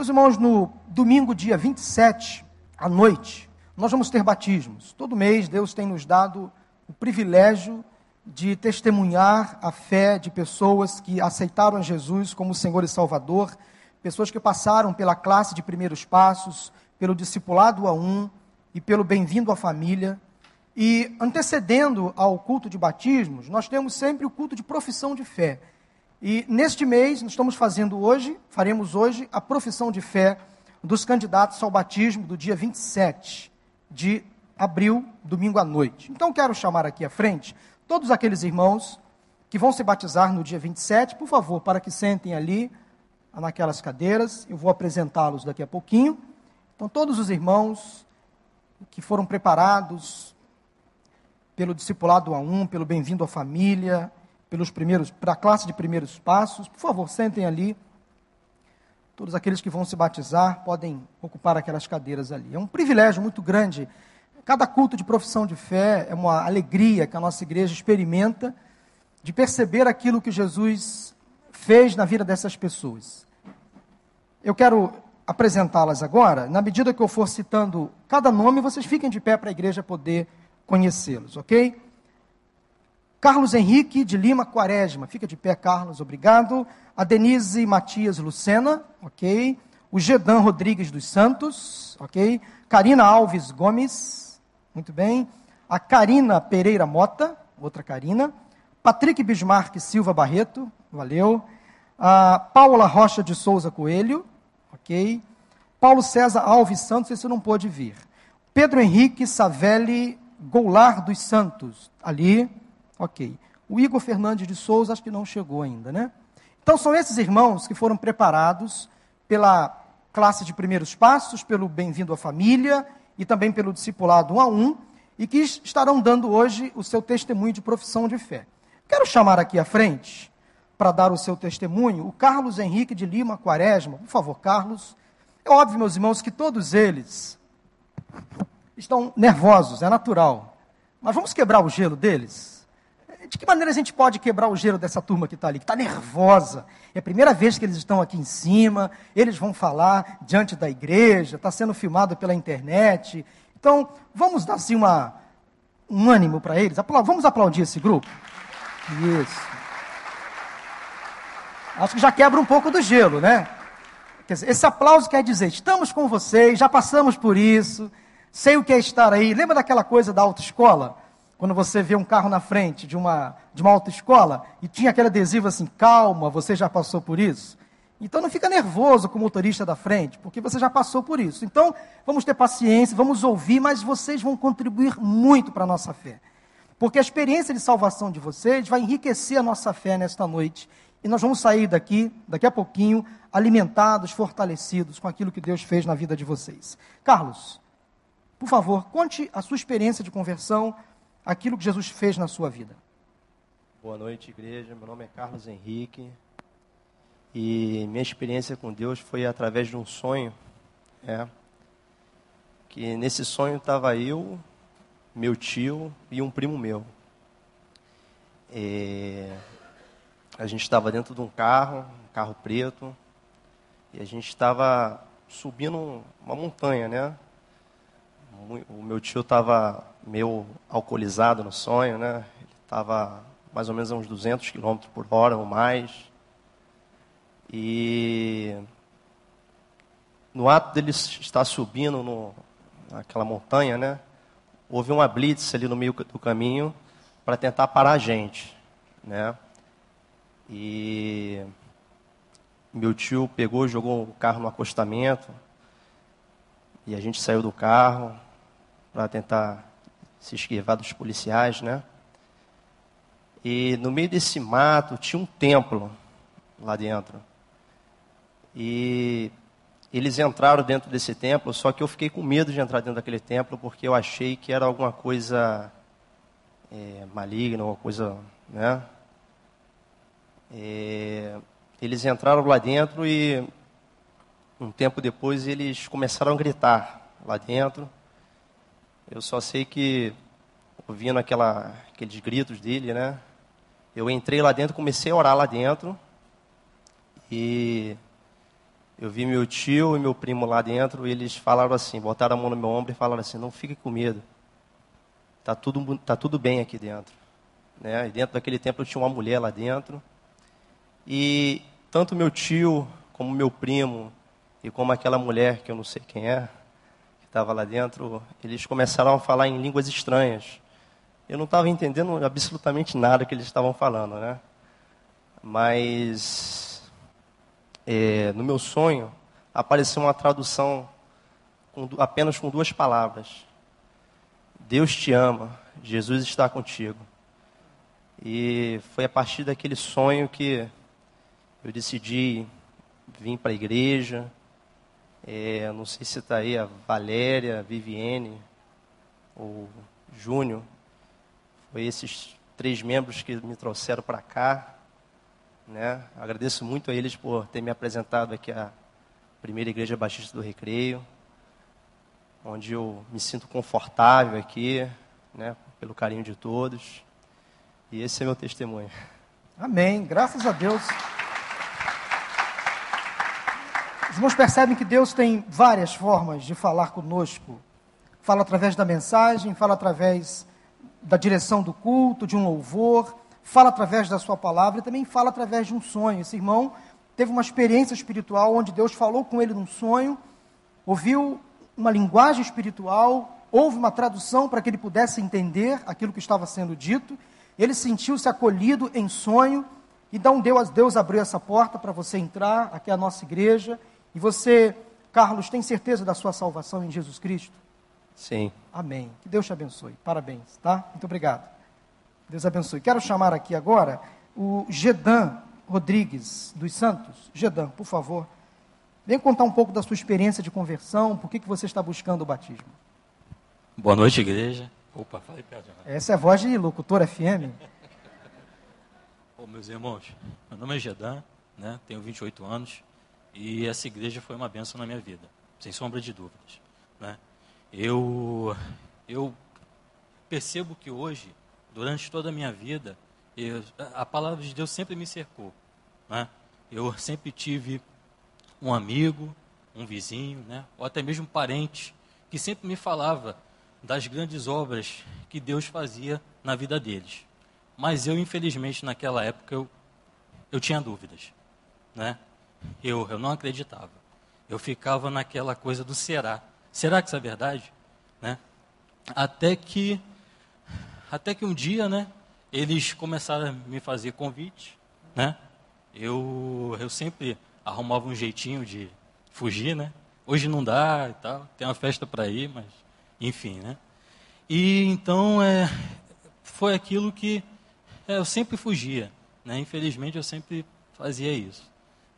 Meus irmãos, no domingo, dia 27, à noite, nós vamos ter batismos. Todo mês Deus tem nos dado o privilégio de testemunhar a fé de pessoas que aceitaram Jesus como Senhor e Salvador, pessoas que passaram pela classe de primeiros passos, pelo discipulado a um e pelo bem-vindo à família. E antecedendo ao culto de batismos, nós temos sempre o culto de profissão de fé. E neste mês, nós estamos fazendo hoje, faremos hoje, a profissão de fé dos candidatos ao batismo do dia 27 de abril, domingo à noite. Então, quero chamar aqui à frente todos aqueles irmãos que vão se batizar no dia 27, por favor, para que sentem ali, naquelas cadeiras. Eu vou apresentá-los daqui a pouquinho. Então, todos os irmãos que foram preparados pelo discipulado a um, pelo bem-vindo à família, pelos primeiros, para a classe de primeiros passos. Por favor, sentem ali. Todos aqueles que vão se batizar podem ocupar aquelas cadeiras ali. É um privilégio muito grande. Cada culto de profissão de fé é uma alegria que a nossa igreja experimenta de perceber aquilo que Jesus fez na vida dessas pessoas. Eu quero apresentá-las agora. Na medida que eu for citando cada nome, vocês fiquem de pé para a igreja poder conhecê-los, ok? Carlos Henrique de Lima Quaresma, fica de pé, Carlos, obrigado. A Denise Matias Lucena, ok. O Gedan Rodrigues dos Santos, ok. Karina Alves Gomes, muito bem. A Karina Pereira Mota, outra Karina. Patrick Bismarck Silva Barreto, valeu. A Paula Rocha de Souza Coelho, ok. Paulo César Alves Santos, esse não pôde vir. Pedro Henrique Savelli Goulart dos Santos, ali, Ok. O Igor Fernandes de Souza, acho que não chegou ainda, né? Então, são esses irmãos que foram preparados pela classe de primeiros passos, pelo Bem-vindo à Família e também pelo discipulado um a um, e que estarão dando hoje o seu testemunho de profissão de fé. Quero chamar aqui à frente, para dar o seu testemunho, o Carlos Henrique de Lima Quaresma. Por favor, Carlos. É óbvio, meus irmãos, que todos eles estão nervosos, é natural. Mas vamos quebrar o gelo deles? De que maneira a gente pode quebrar o gelo dessa turma que está ali, que está nervosa? É a primeira vez que eles estão aqui em cima, eles vão falar diante da igreja, está sendo filmado pela internet. Então, vamos dar assim uma, um ânimo para eles. Vamos aplaudir esse grupo? Isso. Acho que já quebra um pouco do gelo, né? Quer dizer, esse aplauso quer dizer, estamos com vocês, já passamos por isso, sei o que é estar aí. Lembra daquela coisa da autoescola? Quando você vê um carro na frente de uma, de uma autoescola e tinha aquele adesivo assim, calma, você já passou por isso? Então não fica nervoso com o motorista da frente, porque você já passou por isso. Então, vamos ter paciência, vamos ouvir, mas vocês vão contribuir muito para a nossa fé. Porque a experiência de salvação de vocês vai enriquecer a nossa fé nesta noite. E nós vamos sair daqui, daqui a pouquinho, alimentados, fortalecidos com aquilo que Deus fez na vida de vocês. Carlos, por favor, conte a sua experiência de conversão aquilo que Jesus fez na sua vida. Boa noite, igreja. Meu nome é Carlos Henrique. E minha experiência com Deus foi através de um sonho. É, que nesse sonho estava eu, meu tio e um primo meu. A gente estava dentro de um carro, um carro preto, e a gente estava subindo uma montanha, né? O meu tio estava meio alcoolizado no sonho, né? Ele estava mais ou menos a uns 200 km por hora ou mais. E no ato dele estar subindo no, naquela montanha, né? Houve uma blitz ali no meio do caminho para tentar parar a gente, né? E meu tio pegou, jogou o carro no acostamento e a gente saiu do carro para tentar se esquivar dos policiais, né? E no meio desse mato tinha um templo lá dentro. E eles entraram dentro desse templo, só que eu fiquei com medo de entrar dentro daquele templo porque eu achei que era alguma coisa é, maligna, alguma coisa, né? É, eles entraram lá dentro e um tempo depois eles começaram a gritar lá dentro. Eu só sei que, ouvindo aquela, aqueles gritos dele, né? Eu entrei lá dentro, comecei a orar lá dentro. E eu vi meu tio e meu primo lá dentro, e eles falaram assim, botaram a mão no meu ombro e falaram assim, não fique com medo. Tá tudo, tá tudo bem aqui dentro. Né? E dentro daquele templo tinha uma mulher lá dentro. E tanto meu tio, como meu primo, e como aquela mulher, que eu não sei quem é, estava lá dentro, eles começaram a falar em línguas estranhas. Eu não estava entendendo absolutamente nada que eles estavam falando, né? Mas é, no meu sonho apareceu uma tradução com, apenas com duas palavras: Deus te ama, Jesus está contigo. E foi a partir daquele sonho que eu decidi vir para a igreja. É, não sei se está aí a Valéria, Viviane ou Júnior. Foi esses três membros que me trouxeram para cá. Né? Agradeço muito a eles por ter me apresentado aqui a primeira igreja batista do Recreio, onde eu me sinto confortável aqui, né? pelo carinho de todos. E esse é meu testemunho. Amém. Graças a Deus. Os irmãos percebem que Deus tem várias formas de falar conosco. Fala através da mensagem, fala através da direção do culto, de um louvor, fala através da sua palavra e também fala através de um sonho. Esse irmão teve uma experiência espiritual onde Deus falou com ele num sonho, ouviu uma linguagem espiritual, houve uma tradução para que ele pudesse entender aquilo que estava sendo dito. Ele sentiu-se acolhido em sonho, então Deus, Deus abriu essa porta para você entrar aqui é a nossa igreja e você, Carlos, tem certeza da sua salvação em Jesus Cristo? Sim. Amém. Que Deus te abençoe. Parabéns, tá? Muito obrigado. Deus abençoe. Quero chamar aqui agora o Gedan Rodrigues dos Santos. Gedan, por favor. Vem contar um pouco da sua experiência de conversão, por que, que você está buscando o batismo. Boa noite, igreja. Opa, falei perto. Né? Essa é a voz de locutor FM. Ô, meus irmãos, meu nome é Gedan, né? tenho 28 anos, e essa igreja foi uma benção na minha vida, sem sombra de dúvidas. Né? Eu, eu percebo que hoje, durante toda a minha vida, eu, a palavra de Deus sempre me cercou. Né? Eu sempre tive um amigo, um vizinho, né? ou até mesmo um parente, que sempre me falava das grandes obras que Deus fazia na vida deles. Mas eu, infelizmente, naquela época, eu, eu tinha dúvidas. Né? Eu, eu não acreditava. Eu ficava naquela coisa do será. Será que isso é verdade? Né? Até que até que um dia, né, eles começaram a me fazer convite, né? Eu eu sempre arrumava um jeitinho de fugir, né? Hoje não dá e tal, tem uma festa para ir, mas enfim, né? E então é, foi aquilo que é, eu sempre fugia, né? Infelizmente eu sempre fazia isso,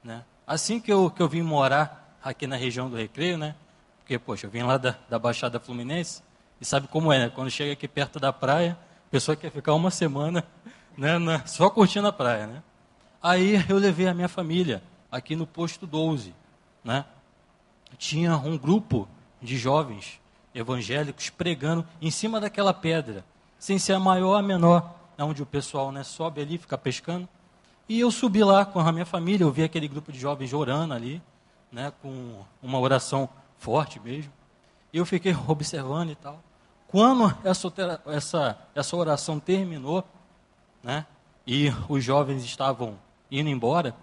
né? Assim que eu, que eu vim morar aqui na região do Recreio, né? Porque, poxa, eu vim lá da, da Baixada Fluminense, e sabe como é, né? Quando chega aqui perto da praia, a pessoa quer ficar uma semana né, na, só curtindo a praia, né? Aí eu levei a minha família aqui no posto 12, né? Tinha um grupo de jovens evangélicos pregando em cima daquela pedra, sem ser a maior ou a menor, onde o pessoal né, sobe ali, fica pescando. E eu subi lá com a minha família, eu vi aquele grupo de jovens orando ali, né, com uma oração forte mesmo. E eu fiquei observando e tal. Quando essa, essa, essa oração terminou, né, e os jovens estavam indo embora,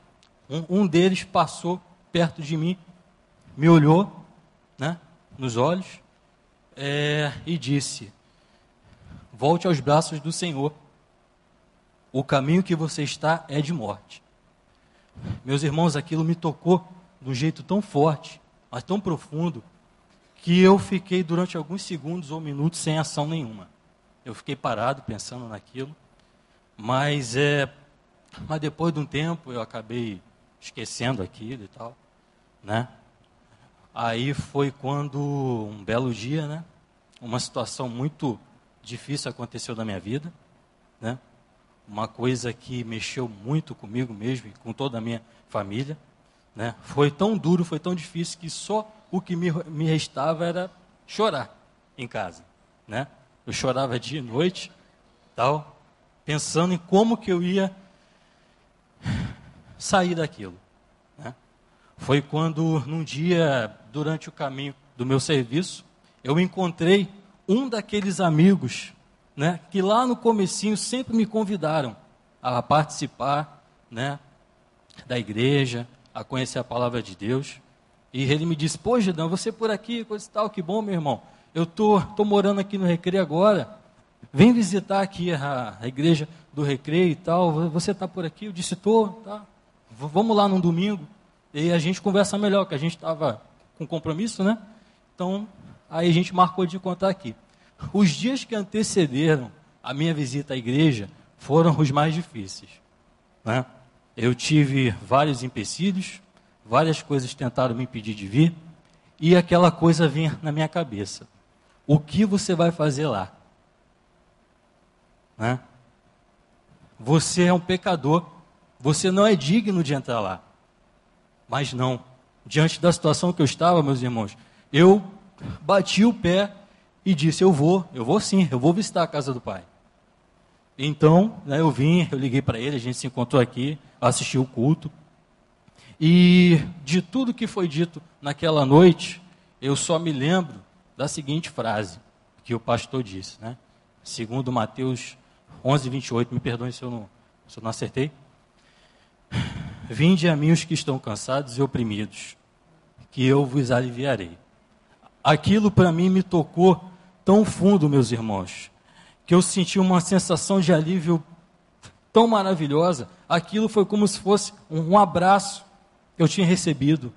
um, um deles passou perto de mim, me olhou né, nos olhos é, e disse: Volte aos braços do Senhor o caminho que você está é de morte. Meus irmãos, aquilo me tocou de um jeito tão forte, mas tão profundo, que eu fiquei durante alguns segundos ou minutos sem ação nenhuma. Eu fiquei parado pensando naquilo, mas é, mas depois de um tempo eu acabei esquecendo aquilo e tal, né? Aí foi quando um belo dia, né? Uma situação muito difícil aconteceu na minha vida, né? Uma coisa que mexeu muito comigo mesmo e com toda a minha família. Né? Foi tão duro, foi tão difícil que só o que me, me restava era chorar em casa. Né? Eu chorava dia e noite, tal, pensando em como que eu ia sair daquilo. Né? foi quando, num dia, durante o caminho do meu serviço, eu encontrei um daqueles amigos, né, que lá no comecinho sempre me convidaram a participar, né, da igreja, a conhecer a palavra de Deus. E ele me disse: Pô, Gedão, você por aqui, coisa e tal, que bom, meu irmão. Eu tô, tô morando aqui no Recreio agora. Vem visitar aqui a, a igreja do Recreio e tal. Você está por aqui? Eu disse: Tô, tá. V vamos lá num domingo. E a gente conversa melhor, que a gente estava com compromisso, né? Então, aí a gente marcou de encontrar aqui. Os dias que antecederam a minha visita à igreja foram os mais difíceis. Né? Eu tive vários empecilhos, várias coisas tentaram me impedir de vir, e aquela coisa vinha na minha cabeça. O que você vai fazer lá? Né? Você é um pecador, você não é digno de entrar lá. Mas não, diante da situação que eu estava, meus irmãos, eu bati o pé e disse: Eu vou, eu vou sim, eu vou visitar a casa do Pai. Então, né, eu vim, eu liguei para ele, a gente se encontrou aqui, assistiu o culto. E de tudo que foi dito naquela noite, eu só me lembro da seguinte frase que o pastor disse, né? Segundo Mateus 11, 28, me perdoem se eu não, se eu não acertei. Vinde a mim os que estão cansados e oprimidos, que eu vos aliviarei. Aquilo para mim me tocou tão fundo, meus irmãos, que eu senti uma sensação de alívio tão maravilhosa. Aquilo foi como se fosse um, abraço que eu tinha recebido.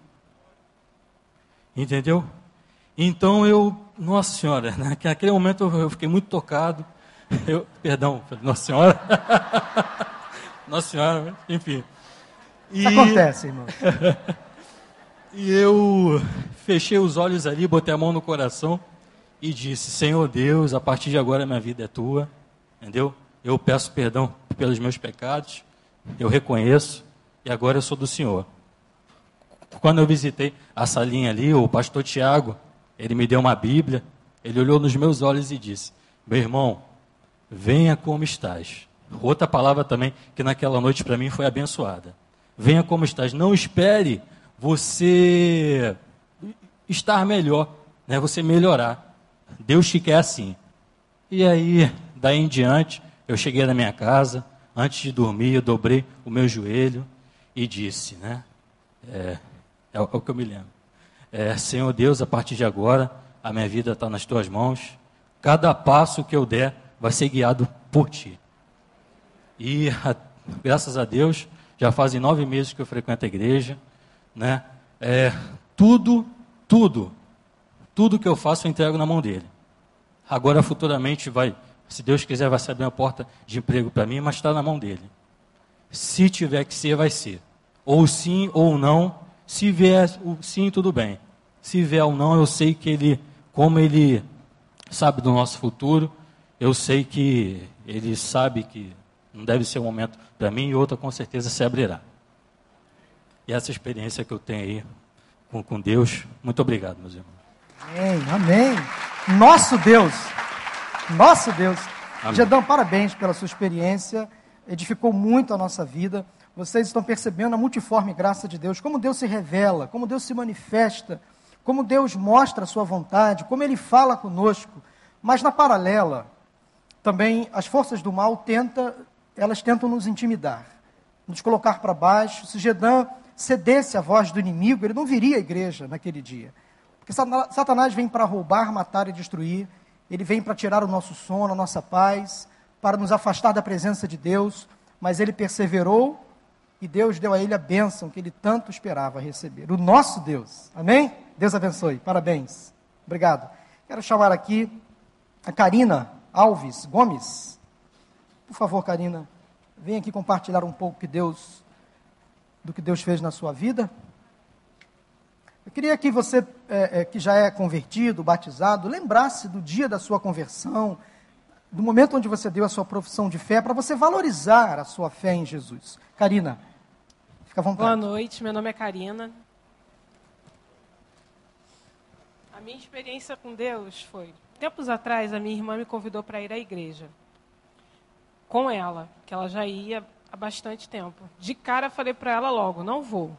Entendeu? Então eu, Nossa Senhora, naquele momento eu fiquei muito tocado. Eu, perdão, Nossa Senhora. Nossa Senhora, enfim. E, Acontece, irmão. e eu fechei os olhos ali, botei a mão no coração e disse: Senhor Deus, a partir de agora minha vida é tua, entendeu? Eu peço perdão pelos meus pecados, eu reconheço e agora eu sou do Senhor. Quando eu visitei a salinha ali, o pastor Tiago, ele me deu uma Bíblia, ele olhou nos meus olhos e disse: Meu irmão, venha como estás. Outra palavra também que naquela noite para mim foi abençoada. Venha como estás. Não espere você estar melhor, né? você melhorar. Deus te quer assim. E aí, daí em diante, eu cheguei na minha casa, antes de dormir, eu dobrei o meu joelho e disse, né? É, é, o que eu me lembro. É, Senhor Deus, a partir de agora, a minha vida está nas tuas mãos. Cada passo que eu der vai ser guiado por ti. E a, graças a Deus, já fazem nove meses que eu frequento a igreja, né? É, tudo, tudo tudo que eu faço eu entrego na mão dele. Agora, futuramente, vai, se Deus quiser, vai se abrir uma porta de emprego para mim, mas está na mão dele. Se tiver que ser, vai ser. Ou sim ou não. Se vier o sim, tudo bem. Se vier ou não, eu sei que ele, como ele sabe do nosso futuro, eu sei que ele sabe que não deve ser um momento para mim e outra com certeza se abrirá. E essa experiência que eu tenho aí com, com Deus, muito obrigado, meus irmãos. Amém, amém. Nosso Deus, nosso Deus. Amém. Gedão, parabéns pela sua experiência, edificou muito a nossa vida. Vocês estão percebendo a multiforme graça de Deus, como Deus se revela, como Deus se manifesta, como Deus mostra a sua vontade, como Ele fala conosco. Mas na paralela, também as forças do mal tenta, elas tentam nos intimidar, nos colocar para baixo. Se Gedão cedesse à voz do inimigo, ele não viria à igreja naquele dia. Porque Satanás vem para roubar, matar e destruir. Ele vem para tirar o nosso sono, a nossa paz, para nos afastar da presença de Deus. Mas ele perseverou e Deus deu a ele a bênção que ele tanto esperava receber. O nosso Deus. Amém? Deus abençoe. Parabéns. Obrigado. Quero chamar aqui a Karina Alves Gomes. Por favor, Karina, vem aqui compartilhar um pouco que Deus, do que Deus fez na sua vida. Eu queria que você, é, é, que já é convertido, batizado, lembrasse do dia da sua conversão, do momento onde você deu a sua profissão de fé, para você valorizar a sua fé em Jesus. Karina, fica à vontade. Boa noite, meu nome é Karina. A minha experiência com Deus foi: tempos atrás, a minha irmã me convidou para ir à igreja. Com ela, que ela já ia há bastante tempo. De cara, falei para ela logo: não vou.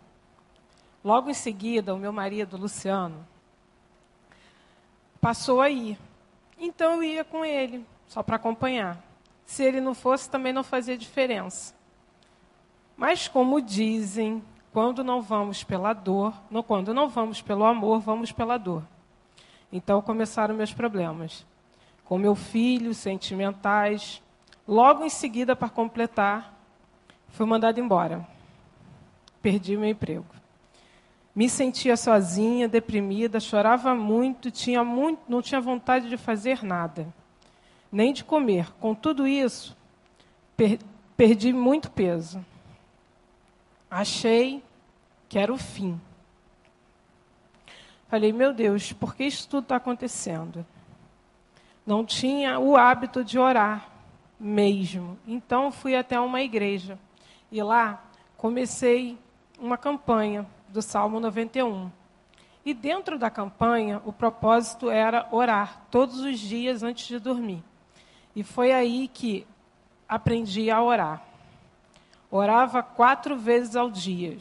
Logo em seguida, o meu marido, Luciano, passou aí. Então eu ia com ele, só para acompanhar. Se ele não fosse, também não fazia diferença. Mas como dizem, quando não vamos pela dor, não, quando não vamos pelo amor, vamos pela dor. Então começaram meus problemas. Com meu filho, sentimentais. Logo em seguida, para completar, fui mandado embora. Perdi meu emprego. Me sentia sozinha, deprimida, chorava muito, tinha muito, não tinha vontade de fazer nada, nem de comer. Com tudo isso, per, perdi muito peso. Achei que era o fim. Falei, meu Deus, por que isso tudo está acontecendo? Não tinha o hábito de orar mesmo. Então fui até uma igreja e lá comecei uma campanha do Salmo 91. E dentro da campanha, o propósito era orar todos os dias antes de dormir. E foi aí que aprendi a orar. Orava quatro vezes ao dia.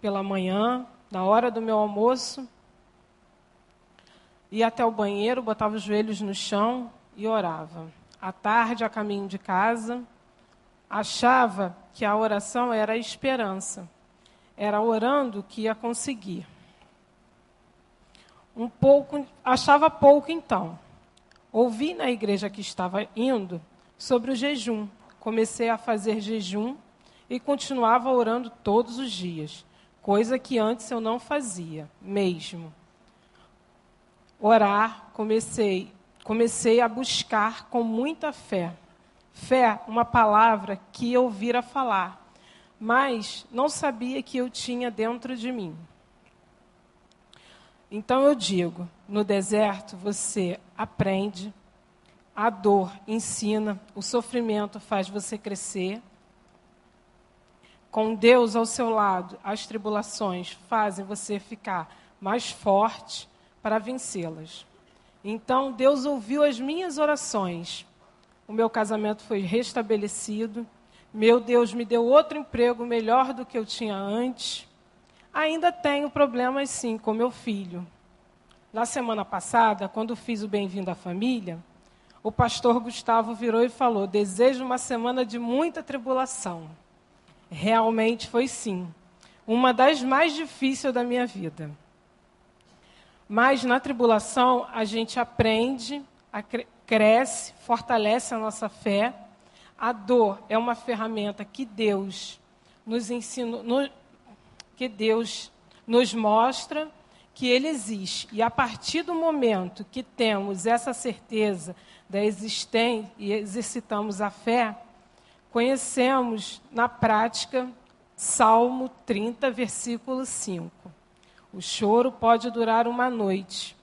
Pela manhã, na hora do meu almoço, ia até o banheiro, botava os joelhos no chão e orava. À tarde, a caminho de casa, achava que a oração era a esperança era orando que ia conseguir. Um pouco, achava pouco então. Ouvi na igreja que estava indo sobre o jejum. Comecei a fazer jejum e continuava orando todos os dias, coisa que antes eu não fazia, mesmo. Orar, comecei, comecei a buscar com muita fé. Fé, uma palavra que eu vira falar, mas não sabia que eu tinha dentro de mim. Então eu digo: no deserto você aprende, a dor ensina, o sofrimento faz você crescer. Com Deus ao seu lado, as tribulações fazem você ficar mais forte para vencê-las. Então Deus ouviu as minhas orações. O meu casamento foi restabelecido meu Deus me deu outro emprego melhor do que eu tinha antes. Ainda tenho problemas sim com meu filho. Na semana passada, quando fiz o Bem-vindo à Família, o pastor Gustavo virou e falou: Desejo uma semana de muita tribulação. Realmente foi sim. Uma das mais difíceis da minha vida. Mas na tribulação a gente aprende, cresce, fortalece a nossa fé a dor é uma ferramenta que Deus nos ensina, no, que Deus nos mostra que ele existe. E a partir do momento que temos essa certeza da existência e exercitamos a fé, conhecemos na prática Salmo 30, versículo 5. O choro pode durar uma noite,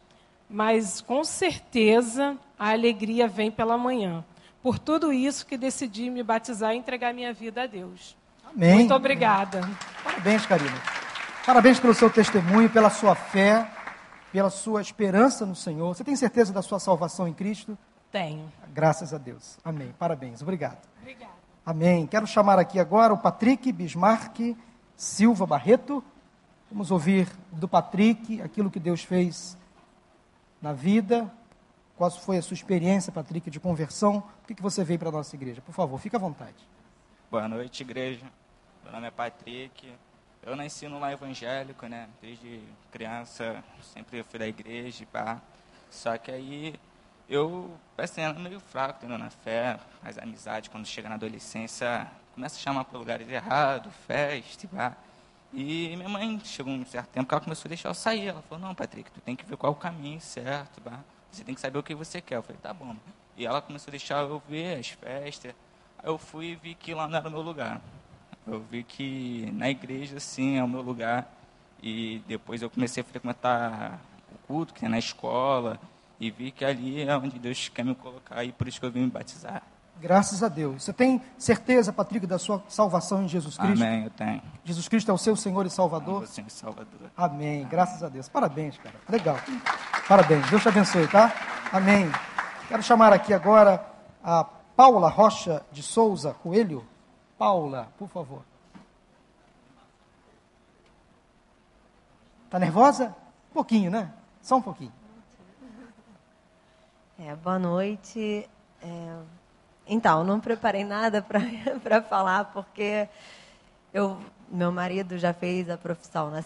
mas com certeza a alegria vem pela manhã por tudo isso que decidi me batizar e entregar minha vida a Deus. Amém. Muito obrigada. Parabéns, Karina. Parabéns pelo seu testemunho, pela sua fé, pela sua esperança no Senhor. Você tem certeza da sua salvação em Cristo? Tenho. Graças a Deus. Amém. Parabéns. Obrigado. Obrigada. Amém. Quero chamar aqui agora o Patrick Bismarck Silva Barreto. Vamos ouvir do Patrick aquilo que Deus fez na vida, qual foi a sua experiência, Patrick, de conversão? Por que, que você veio para a nossa igreja? Por favor, fique à vontade. Boa noite, igreja. Meu nome é Patrick. Eu nasci no lar evangélico, né? Desde criança, sempre fui da igreja, pá. Só que aí eu, assim, era meio fraco, tendo na fé, mas a amizade, quando chega na adolescência, começa a chamar para lugares errados, festa, pá. E minha mãe chegou um certo tempo que ela começou a deixar eu sair. Ela falou, não, Patrick, tu tem que ver qual é o caminho certo, pá. Você tem que saber o que você quer. Eu falei, tá bom. E ela começou a deixar eu ver as festas. Aí eu fui e vi que lá não era o meu lugar. Eu vi que na igreja, sim, é o meu lugar. E depois eu comecei a frequentar o culto, que é na escola. E vi que ali é onde Deus quer me colocar. E por isso que eu vim me batizar. Graças a Deus. Você tem certeza, Patrick, da sua salvação em Jesus Cristo? Amém, eu tenho. Jesus Cristo é o seu Senhor e Salvador? É Senhor e Salvador. Amém. Graças a Deus. Parabéns, cara. Legal. Parabéns. Deus te abençoe, tá? Amém. Quero chamar aqui agora a Paula Rocha de Souza Coelho. Paula, por favor. Tá nervosa? Um pouquinho, né? Só um pouquinho. É, boa noite. É, então, não preparei nada para falar, porque eu, meu marido já fez a profissão na,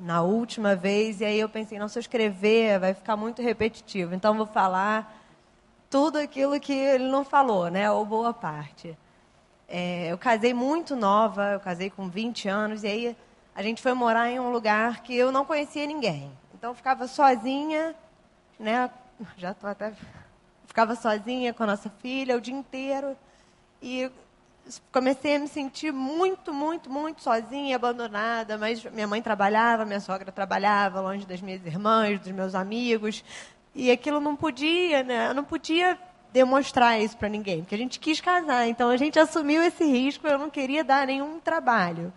na última vez, e aí eu pensei, não, se eu escrever vai ficar muito repetitivo, então vou falar tudo aquilo que ele não falou, né, ou boa parte. É, eu casei muito nova, eu casei com 20 anos, e aí a gente foi morar em um lugar que eu não conhecia ninguém. Então eu ficava sozinha, né, já estou até... Ficava sozinha com a nossa filha o dia inteiro, e comecei a me sentir muito, muito, muito sozinha, abandonada. Mas minha mãe trabalhava, minha sogra trabalhava, longe das minhas irmãs, dos meus amigos. E aquilo não podia, né? Eu não podia demonstrar isso para ninguém, porque a gente quis casar. Então a gente assumiu esse risco, eu não queria dar nenhum trabalho.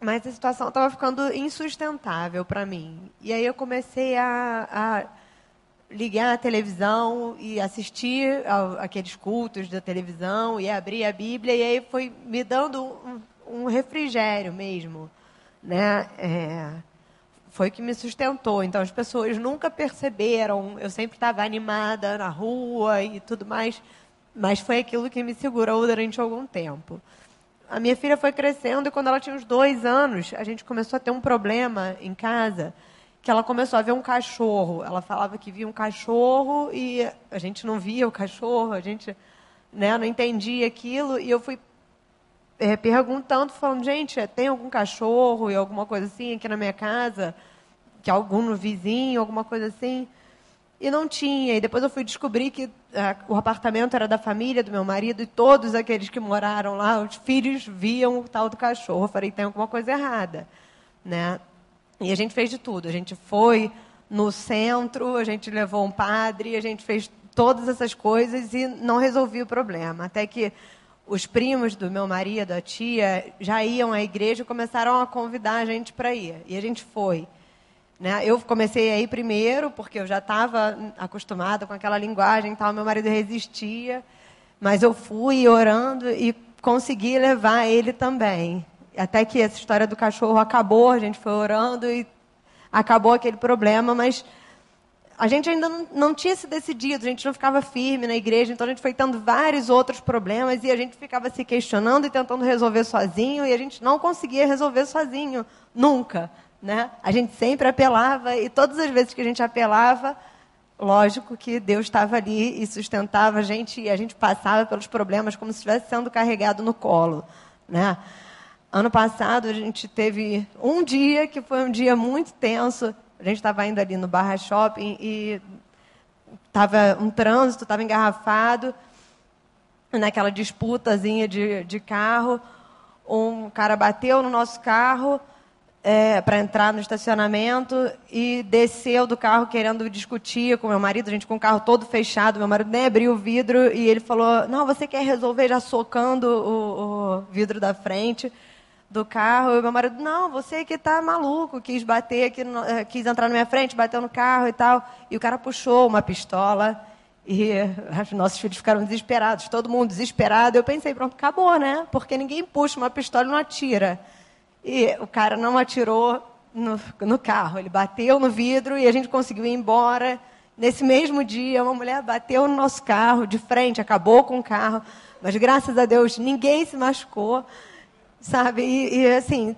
Mas a situação estava ficando insustentável para mim. E aí eu comecei a, a ligar a televisão e assistir aqueles cultos da televisão e abrir a Bíblia e aí foi me dando um, um refrigério mesmo, né? É, foi que me sustentou. Então as pessoas nunca perceberam. Eu sempre estava animada na rua e tudo mais, mas foi aquilo que me segurou durante algum tempo. A minha filha foi crescendo e quando ela tinha uns dois anos, a gente começou a ter um problema em casa que ela começou a ver um cachorro. Ela falava que via um cachorro e a gente não via o cachorro, a gente né, não entendia aquilo. E eu fui é, perguntando, falando, gente, tem algum cachorro e alguma coisa assim aqui na minha casa? Que algum no vizinho, alguma coisa assim? E não tinha. E depois eu fui descobrir que é, o apartamento era da família do meu marido e todos aqueles que moraram lá, os filhos viam o tal do cachorro. Eu falei, tem alguma coisa errada. Né? E a gente fez de tudo. A gente foi no centro, a gente levou um padre, a gente fez todas essas coisas e não resolvia o problema. Até que os primos do meu marido, a tia, já iam à igreja e começaram a convidar a gente para ir. E a gente foi. Né? Eu comecei a ir primeiro, porque eu já estava acostumada com aquela linguagem e tal, meu marido resistia. Mas eu fui orando e consegui levar ele também até que essa história do cachorro acabou, a gente foi orando e acabou aquele problema, mas a gente ainda não, não, tinha se decidido, a gente não ficava firme na igreja, então a gente foi tendo vários outros problemas e a gente ficava se questionando e tentando resolver sozinho e a gente não conseguia resolver sozinho, nunca. Né? A gente sempre apelava e todas as vezes que a gente apelava, lógico que Deus estava ali e sustentava a gente e a gente passava pelos problemas como se estivesse sendo carregado no colo. Né? Ano passado a gente teve um dia que foi um dia muito tenso. A gente estava indo ali no Barra Shopping e estava um trânsito, estava engarrafado. Naquela disputazinha de, de carro, um cara bateu no nosso carro é, para entrar no estacionamento e desceu do carro querendo discutir com meu marido, a gente com o carro todo fechado, meu marido nem abriu o vidro e ele falou: Não, você quer resolver já socando o, o vidro da frente do carro. E meu marido, não, você que tá maluco, quis bater no, eh, quis entrar na minha frente, bateu no carro e tal. E o cara puxou uma pistola e os nossos filhos ficaram desesperados, todo mundo desesperado. Eu pensei, pronto, acabou, né? Porque ninguém puxa uma pistola e não atira. E o cara não atirou no, no carro, ele bateu no vidro e a gente conseguiu ir embora. Nesse mesmo dia, uma mulher bateu no nosso carro de frente, acabou com o carro, mas graças a Deus ninguém se machucou sabe? E, e, assim,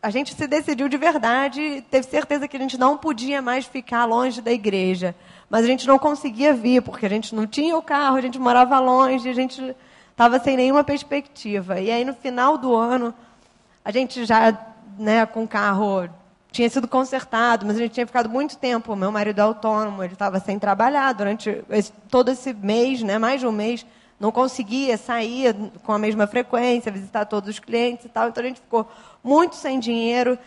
a gente se decidiu de verdade, teve certeza que a gente não podia mais ficar longe da igreja. Mas a gente não conseguia vir, porque a gente não tinha o carro, a gente morava longe, a gente estava sem nenhuma perspectiva. E aí, no final do ano, a gente já, né, com o carro, tinha sido consertado, mas a gente tinha ficado muito tempo. Meu marido é autônomo, ele estava sem trabalhar durante esse, todo esse mês, né, mais de um mês não conseguia sair com a mesma frequência, visitar todos os clientes e tal. Então a gente ficou muito sem dinheiro.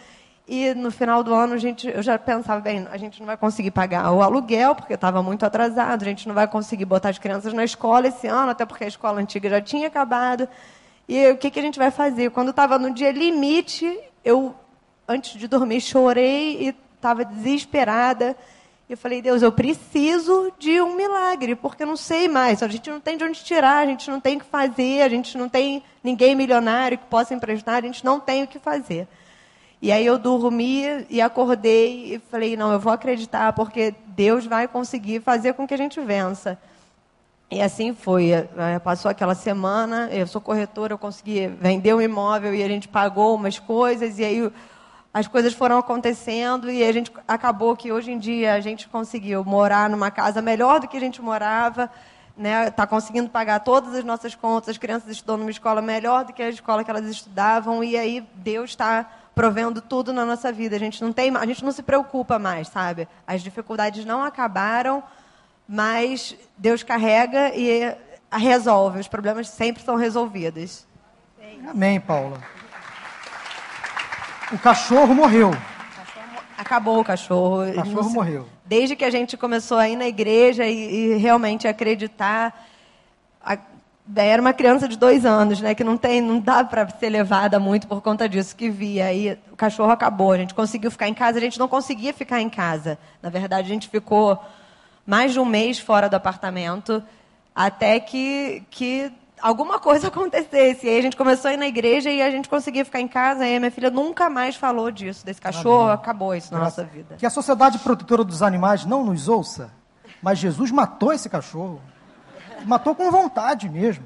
E no final do ano a gente, eu já pensava, bem, a gente não vai conseguir pagar o aluguel, porque estava muito atrasado, a gente não vai conseguir botar as crianças na escola esse ano, até porque a escola antiga já tinha acabado. E o que, que a gente vai fazer? Quando estava no dia limite, eu, antes de dormir, chorei e estava desesperada. Eu falei, Deus, eu preciso de um milagre, porque eu não sei mais. A gente não tem de onde tirar, a gente não tem o que fazer, a gente não tem ninguém milionário que possa emprestar, a gente não tem o que fazer. E aí eu dormi e acordei e falei, não, eu vou acreditar, porque Deus vai conseguir fazer com que a gente vença. E assim foi. Passou aquela semana, eu sou corretora, eu consegui vender um imóvel e a gente pagou umas coisas, e aí as coisas foram acontecendo e a gente acabou que hoje em dia a gente conseguiu morar numa casa melhor do que a gente morava, né? Tá conseguindo pagar todas as nossas contas, as crianças estudam numa escola melhor do que a escola que elas estudavam e aí Deus está provendo tudo na nossa vida. A gente não tem, a gente não se preocupa mais, sabe? As dificuldades não acabaram mas Deus carrega e resolve. Os problemas sempre são resolvidos. Amém, Paula. O cachorro morreu. Acabou o cachorro. O cachorro morreu. Desde que a gente começou a ir na igreja e, e realmente acreditar, a, era uma criança de dois anos, né, que não tem, não dá para ser levada muito por conta disso que via. Aí o cachorro acabou. A gente conseguiu ficar em casa. A gente não conseguia ficar em casa. Na verdade, a gente ficou mais de um mês fora do apartamento, até que, que alguma coisa acontecesse. E aí a gente começou a ir na igreja e a gente conseguia ficar em casa. E a minha filha nunca mais falou disso, desse cachorro. Amém. Acabou isso na nossa vida. Que a Sociedade Protetora dos Animais não nos ouça, mas Jesus matou esse cachorro. Matou com vontade mesmo.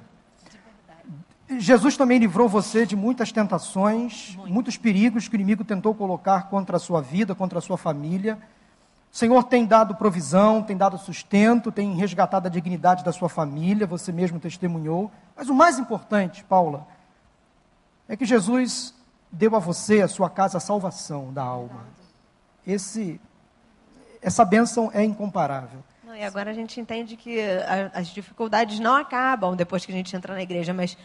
Jesus também livrou você de muitas tentações, muitos perigos que o inimigo tentou colocar contra a sua vida, contra a sua família. O Senhor tem dado provisão, tem dado sustento, tem resgatado a dignidade da sua família, você mesmo testemunhou. Mas o mais importante, Paula, é que Jesus deu a você, a sua casa, a salvação da alma. Esse, essa bênção é incomparável. Não, e agora a gente entende que as dificuldades não acabam depois que a gente entra na igreja, mas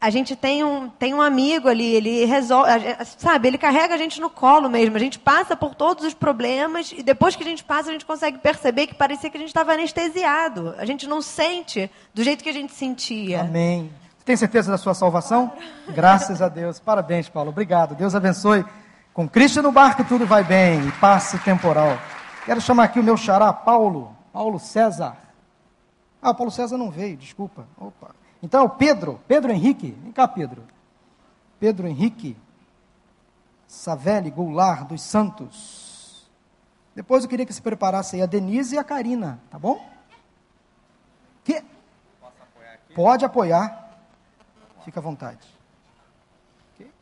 a gente tem um, tem um amigo ali, ele resolve, sabe, ele carrega a gente no colo mesmo. A gente passa por todos os problemas e depois que a gente passa, a gente consegue perceber que parecia que a gente estava anestesiado. A gente não sente do jeito que a gente sentia. Amém. Você tem certeza da sua salvação? Graças a Deus. Parabéns, Paulo. Obrigado. Deus abençoe. Com Cristo no barco tudo vai bem e passe temporal. Quero chamar aqui o meu xará, Paulo. Paulo César. Ah, o Paulo César não veio, desculpa. Opa. Então Pedro, Pedro Henrique, vem cá, Pedro. Pedro Henrique Savelli Goulart dos Santos. Depois eu queria que se preparasse aí a Denise e a Karina, tá bom? Que? Apoiar Pode apoiar. Fica à vontade.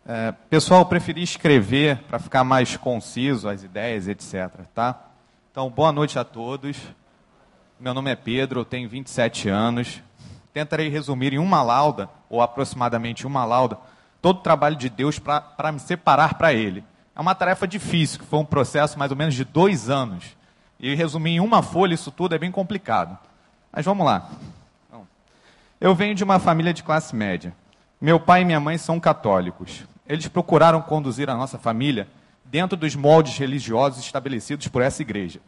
É, pessoal, preferi escrever para ficar mais conciso as ideias, etc. Tá? Então, boa noite a todos. Meu nome é Pedro, tenho 27 anos, tentarei resumir em uma lauda, ou aproximadamente uma lauda, todo o trabalho de Deus para me separar para Ele. É uma tarefa difícil, que foi um processo mais ou menos de dois anos. E resumir em uma folha isso tudo é bem complicado. Mas vamos lá. Eu venho de uma família de classe média. Meu pai e minha mãe são católicos. Eles procuraram conduzir a nossa família dentro dos moldes religiosos estabelecidos por essa igreja.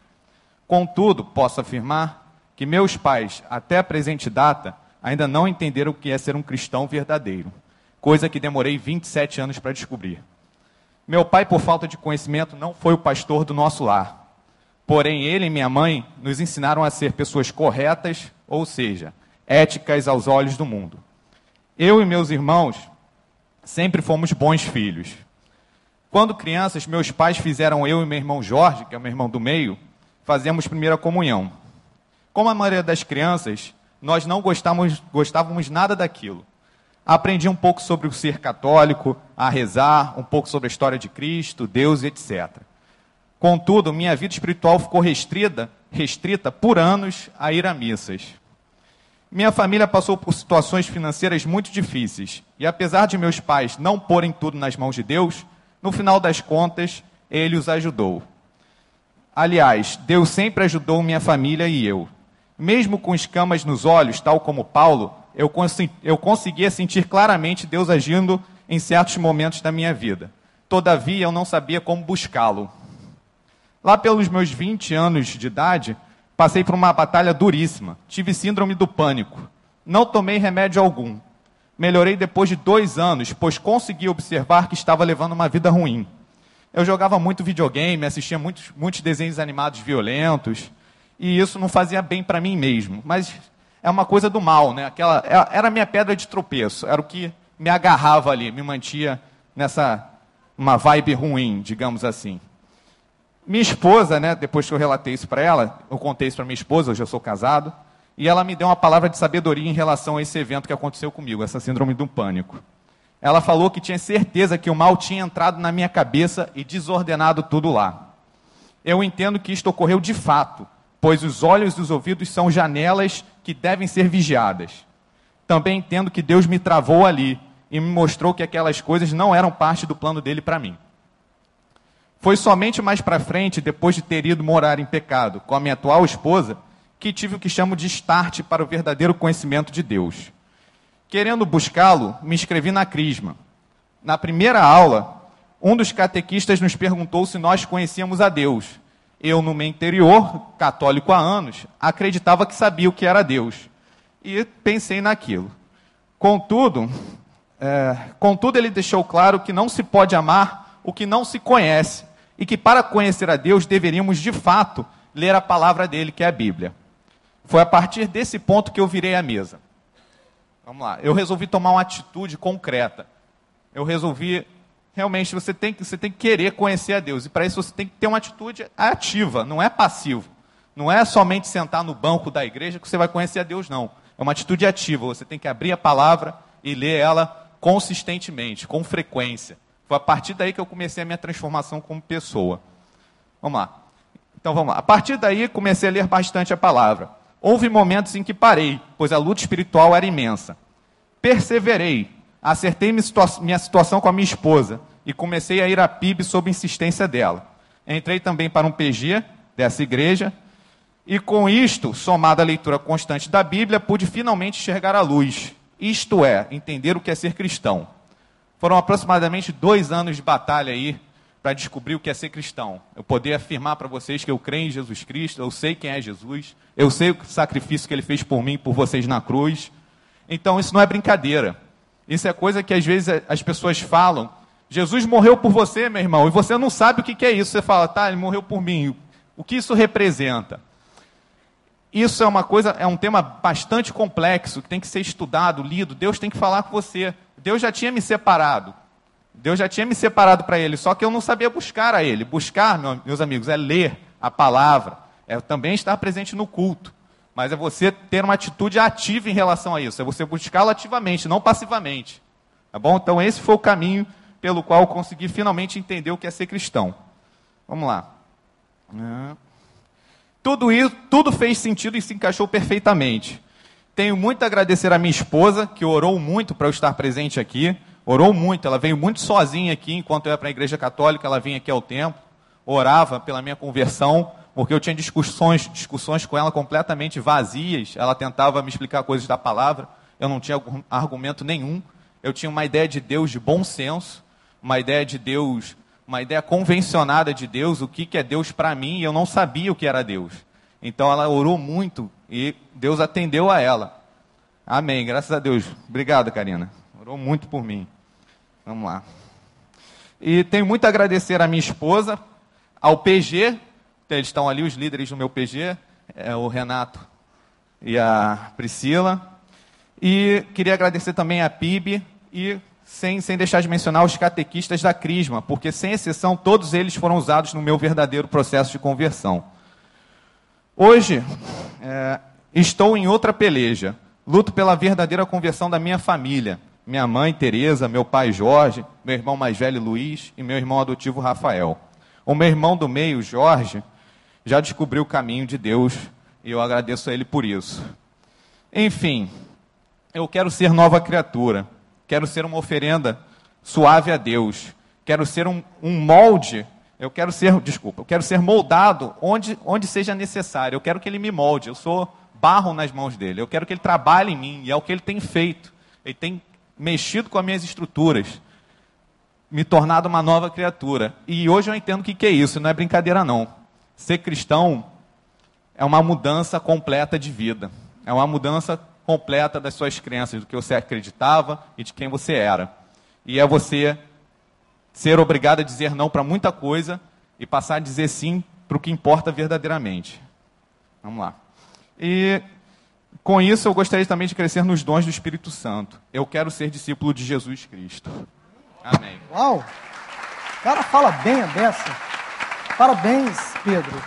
Contudo, posso afirmar que meus pais, até a presente data, ainda não entenderam o que é ser um cristão verdadeiro, coisa que demorei 27 anos para descobrir. Meu pai, por falta de conhecimento, não foi o pastor do nosso lar. Porém, ele e minha mãe nos ensinaram a ser pessoas corretas, ou seja, éticas aos olhos do mundo. Eu e meus irmãos sempre fomos bons filhos. Quando crianças, meus pais fizeram eu e meu irmão Jorge, que é o meu irmão do meio, fazemos primeira comunhão. Como a maioria das crianças, nós não gostávamos, gostávamos nada daquilo. Aprendi um pouco sobre o ser católico, a rezar, um pouco sobre a história de Cristo, Deus, etc. Contudo, minha vida espiritual ficou restrita, restrita por anos a ir a missas. Minha família passou por situações financeiras muito difíceis, e apesar de meus pais não porem tudo nas mãos de Deus, no final das contas, ele os ajudou. Aliás, Deus sempre ajudou minha família e eu. Mesmo com escamas nos olhos, tal como Paulo, eu, eu conseguia sentir claramente Deus agindo em certos momentos da minha vida. Todavia, eu não sabia como buscá-lo. Lá pelos meus 20 anos de idade, passei por uma batalha duríssima. Tive síndrome do pânico. Não tomei remédio algum. Melhorei depois de dois anos, pois consegui observar que estava levando uma vida ruim. Eu jogava muito videogame, assistia muitos, muitos desenhos animados violentos, e isso não fazia bem para mim mesmo. Mas é uma coisa do mal, né? Aquela, é, era a minha pedra de tropeço, era o que me agarrava ali, me mantia nessa, uma vibe ruim, digamos assim. Minha esposa, né, depois que eu relatei isso para ela, eu contei isso para minha esposa, hoje eu sou casado, e ela me deu uma palavra de sabedoria em relação a esse evento que aconteceu comigo, essa síndrome do pânico. Ela falou que tinha certeza que o mal tinha entrado na minha cabeça e desordenado tudo lá. Eu entendo que isto ocorreu de fato, pois os olhos e os ouvidos são janelas que devem ser vigiadas. Também entendo que Deus me travou ali e me mostrou que aquelas coisas não eram parte do plano dele para mim. Foi somente mais para frente, depois de ter ido morar em pecado com a minha atual esposa, que tive o que chamo de start para o verdadeiro conhecimento de Deus. Querendo buscá-lo, me inscrevi na Crisma. Na primeira aula, um dos catequistas nos perguntou se nós conhecíamos a Deus. Eu, no meu interior, católico há anos, acreditava que sabia o que era Deus. E pensei naquilo. Contudo, é, contudo, ele deixou claro que não se pode amar o que não se conhece e que para conhecer a Deus deveríamos de fato ler a palavra dele, que é a Bíblia. Foi a partir desse ponto que eu virei a mesa. Vamos lá. Eu resolvi tomar uma atitude concreta. Eu resolvi realmente você tem que você tem que querer conhecer a Deus e para isso você tem que ter uma atitude ativa, não é passivo. Não é somente sentar no banco da igreja que você vai conhecer a Deus, não. É uma atitude ativa. Você tem que abrir a palavra e ler ela consistentemente, com frequência. Foi a partir daí que eu comecei a minha transformação como pessoa. Vamos lá. Então vamos lá. A partir daí comecei a ler bastante a palavra. Houve momentos em que parei, pois a luta espiritual era imensa. Perseverei, acertei minha situação com a minha esposa e comecei a ir a PIB sob insistência dela. Entrei também para um PG dessa igreja e com isto, somada à leitura constante da Bíblia, pude finalmente enxergar a luz isto é, entender o que é ser cristão. Foram aproximadamente dois anos de batalha aí para descobrir o que é ser cristão. Eu poder afirmar para vocês que eu creio em Jesus Cristo, eu sei quem é Jesus, eu sei o sacrifício que ele fez por mim e por vocês na cruz. Então isso não é brincadeira. Isso é coisa que às vezes as pessoas falam. Jesus morreu por você, meu irmão, e você não sabe o que é isso. Você fala, tá, ele morreu por mim. O que isso representa? Isso é uma coisa, é um tema bastante complexo, que tem que ser estudado, lido. Deus tem que falar com você. Deus já tinha me separado. Deus já tinha me separado para Ele, só que eu não sabia buscar a Ele. Buscar, meus amigos, é ler a palavra, é também estar presente no culto. Mas é você ter uma atitude ativa em relação a isso. É você buscá-lo ativamente, não passivamente. Tá bom? Então, esse foi o caminho pelo qual consegui finalmente entender o que é ser cristão. Vamos lá. Tudo isso, tudo fez sentido e se encaixou perfeitamente. Tenho muito a agradecer à minha esposa, que orou muito para eu estar presente aqui. Orou muito, ela veio muito sozinha aqui, enquanto eu ia para a igreja católica, ela vinha aqui ao templo, orava pela minha conversão, porque eu tinha discussões, discussões com ela completamente vazias. Ela tentava me explicar coisas da palavra, eu não tinha argumento nenhum. Eu tinha uma ideia de Deus de bom senso, uma ideia de Deus uma ideia convencionada de Deus, o que, que é Deus para mim, e eu não sabia o que era Deus. Então ela orou muito e Deus atendeu a ela. Amém, graças a Deus. Obrigado, Karina. Orou muito por mim. Vamos lá. E tenho muito a agradecer à minha esposa, ao PG, eles estão ali, os líderes do meu PG, é o Renato e a Priscila. E queria agradecer também a PIB e sem, sem deixar de mencionar os catequistas da Crisma, porque, sem exceção, todos eles foram usados no meu verdadeiro processo de conversão. Hoje, é, estou em outra peleja. Luto pela verdadeira conversão da minha família. Minha mãe, Tereza, meu pai, Jorge, meu irmão mais velho, Luiz, e meu irmão adotivo, Rafael. O meu irmão do meio, Jorge, já descobriu o caminho de Deus e eu agradeço a ele por isso. Enfim, eu quero ser nova criatura. Quero ser uma oferenda suave a Deus. Quero ser um, um molde. Eu quero ser, desculpa, eu quero ser moldado onde, onde seja necessário. Eu quero que Ele me molde. Eu sou barro nas mãos dele. Eu quero que Ele trabalhe em mim. E é o que Ele tem feito. Ele tem mexido com as minhas estruturas. Me tornado uma nova criatura. E hoje eu entendo o que, que é isso. Não é brincadeira, não. Ser cristão é uma mudança completa de vida. É uma mudança completa das suas crenças, do que você acreditava e de quem você era. E é você ser obrigado a dizer não para muita coisa e passar a dizer sim para o que importa verdadeiramente. Vamos lá. E com isso eu gostaria também de crescer nos dons do Espírito Santo. Eu quero ser discípulo de Jesus Cristo. Amém. Uau! O cara fala bem a beça. Parabéns, Pedro.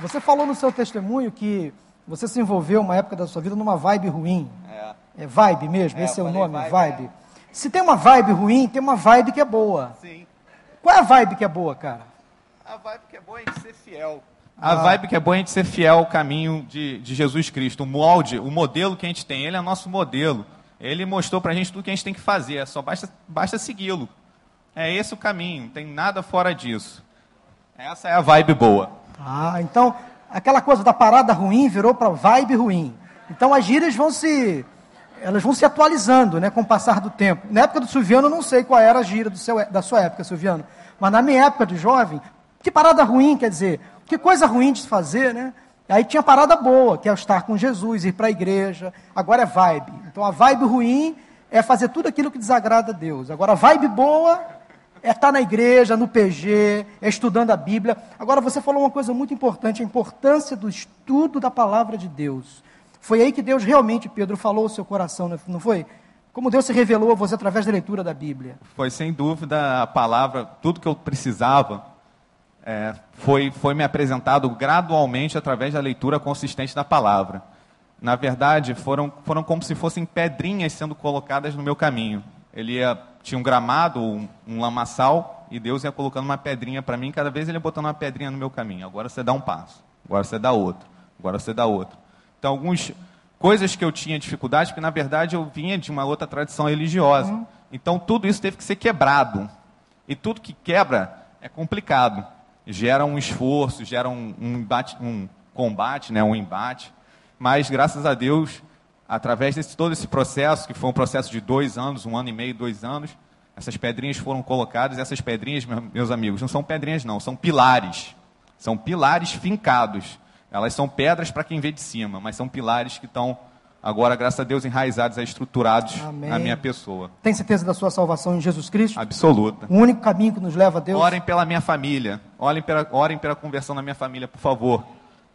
Você falou no seu testemunho que você se envolveu uma época da sua vida numa vibe ruim. É. É vibe mesmo, É, esse é o nome, vibe, vibe. é. Se tem uma vibe ruim, tem uma vibe que é boa. Sim. Qual é a vibe que é boa, cara? A vibe que é boa é de ser fiel. A vibe que é boa é de ser fiel ao caminho de, de Jesus Cristo. O molde, o modelo que a gente tem, ele é nosso modelo. Ele mostrou pra gente tudo que a gente tem que fazer, é só basta, basta segui-lo. É esse o caminho, não tem nada fora disso. Essa é a vibe boa. Ah, então aquela coisa da parada ruim virou para vibe ruim. Então as gírias vão se elas vão se atualizando, né, com o passar do tempo. Na época do Silviano eu não sei qual era a gíria seu, da sua época, Silviano, mas na minha época de jovem, que parada ruim, quer dizer, que coisa ruim de se fazer, né? Aí tinha parada boa, que é estar com Jesus, ir para a igreja. Agora é vibe. Então a vibe ruim é fazer tudo aquilo que desagrada a Deus. Agora a vibe boa é estar na igreja, no PG, é estudando a Bíblia. Agora você falou uma coisa muito importante, a importância do estudo da palavra de Deus. Foi aí que Deus realmente, Pedro, falou ao seu coração, não foi? Como Deus se revelou a você através da leitura da Bíblia. Foi sem dúvida a palavra, tudo que eu precisava é, foi, foi me apresentado gradualmente através da leitura consistente da palavra. Na verdade, foram, foram como se fossem pedrinhas sendo colocadas no meu caminho. Ele ia, tinha um gramado, um, um lamaçal, e Deus ia colocando uma pedrinha para mim, cada vez ele ia botando uma pedrinha no meu caminho. Agora você dá um passo, agora você dá outro, agora você dá outro. Então, algumas coisas que eu tinha dificuldade, porque na verdade eu vinha de uma outra tradição religiosa. Então, tudo isso teve que ser quebrado. E tudo que quebra é complicado. Gera um esforço, gera um, um, embate, um combate, né, um embate. Mas, graças a Deus, através de todo esse processo, que foi um processo de dois anos, um ano e meio, dois anos, essas pedrinhas foram colocadas. Essas pedrinhas, meu- meus amigos, não são pedrinhas, não, são pilares. São pilares fincados. Elas são pedras para quem vê de cima, mas são pilares que estão, agora, graças a Deus, enraizados e estruturados Amém. na minha pessoa. Tem certeza da sua salvação em Jesus Cristo? Absoluta. O único caminho que nos leva a Deus? Orem pela minha família. Orem pela, orem pela conversão da minha família, por favor.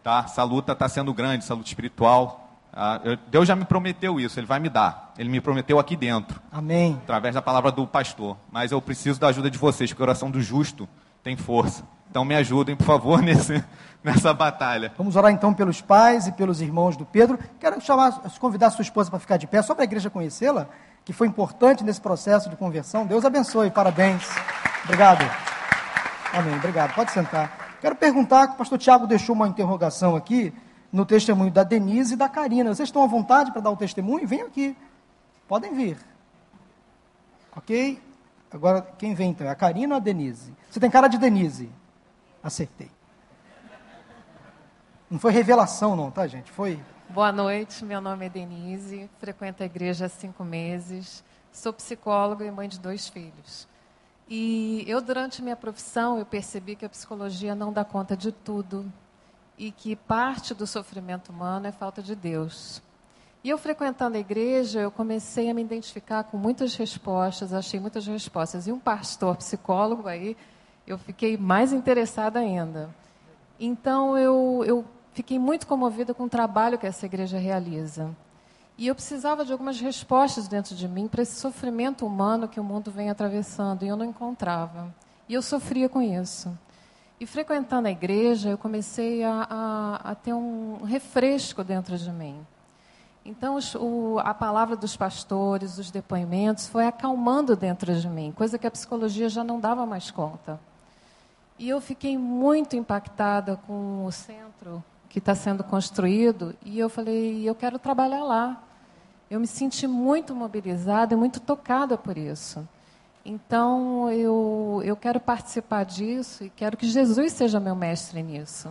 Tá? Essa luta está sendo grande, essa luta espiritual. Ah, eu- Deus já me prometeu isso, Ele vai me dar. Ele me prometeu aqui dentro, Amém. através da palavra do pastor. Mas eu preciso da ajuda de vocês, porque a oração do justo tem força. Então me ajudem, por favor, nesse, nessa batalha. Vamos orar então pelos pais e pelos irmãos do Pedro. Quero chamar, convidar a sua esposa para ficar de pé, só para a igreja conhecê-la, que foi importante nesse processo de conversão. Deus abençoe, parabéns. Obrigado. Amém, obrigado. Pode sentar. Quero perguntar, que o pastor Tiago deixou uma interrogação aqui no testemunho da Denise e da Karina. Vocês estão à vontade para dar o testemunho? Venham aqui. Podem vir. Ok? Agora, quem vem então? É a Karina ou a Denise? Você tem cara de Denise. Acertei. Não foi revelação, não, tá, gente? Foi. Boa noite, meu nome é Denise, frequento a igreja há cinco meses, sou psicóloga e mãe de dois filhos. E eu, durante minha profissão, eu percebi que a psicologia não dá conta de tudo e que parte do sofrimento humano é falta de Deus. E eu frequentando a igreja, eu comecei a me identificar com muitas respostas, achei muitas respostas. E um pastor psicólogo aí, eu fiquei mais interessada ainda. Então, eu, eu fiquei muito comovida com o trabalho que essa igreja realiza. E eu precisava de algumas respostas dentro de mim para esse sofrimento humano que o mundo vem atravessando, e eu não encontrava. E eu sofria com isso. E frequentando a igreja, eu comecei a, a, a ter um refresco dentro de mim. Então, o- a palavra dos pastores, os depoimentos, foi acalmando dentro de mim, coisa que a psicologia já não dava mais conta. E eu fiquei muito impactada com o centro que está sendo construído e eu falei, eu quero trabalhar lá. Eu me senti muito mobilizada e muito tocada por isso. Então, eu, eu quero participar disso e quero que Jesus seja meu mestre nisso.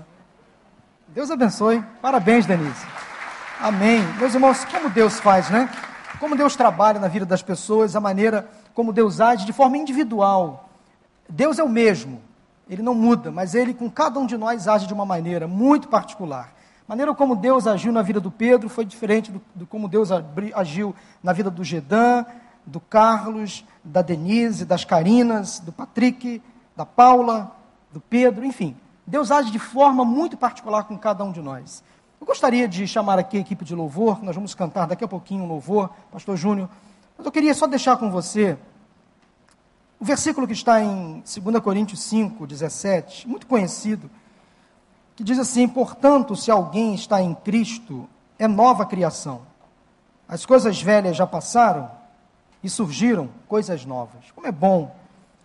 Deus abençoe. Parabéns, Denise. Amém. Meus irmãos, como Deus faz, né? Como Deus trabalha na vida das pessoas, a maneira como Deus age de forma individual. Deus é o mesmo, ele não muda, mas ele com cada um de nós age de uma maneira muito particular. A maneira como Deus agiu na vida do Pedro foi diferente do, do como Deus agiu na vida do Gedan, do Carlos, da Denise, das Carinas, do Patrick, da Paula, do Pedro, enfim. Deus age de forma muito particular com cada um de nós. Eu gostaria de chamar aqui a equipe de louvor, nós vamos cantar daqui a pouquinho um louvor, Pastor Júnior, mas eu queria só deixar com você O versículo que está em 2 Coríntios 5, 17, muito conhecido, que diz assim: Portanto, se alguém está em Cristo, é nova criação. As coisas velhas já passaram e surgiram coisas novas. Como é bom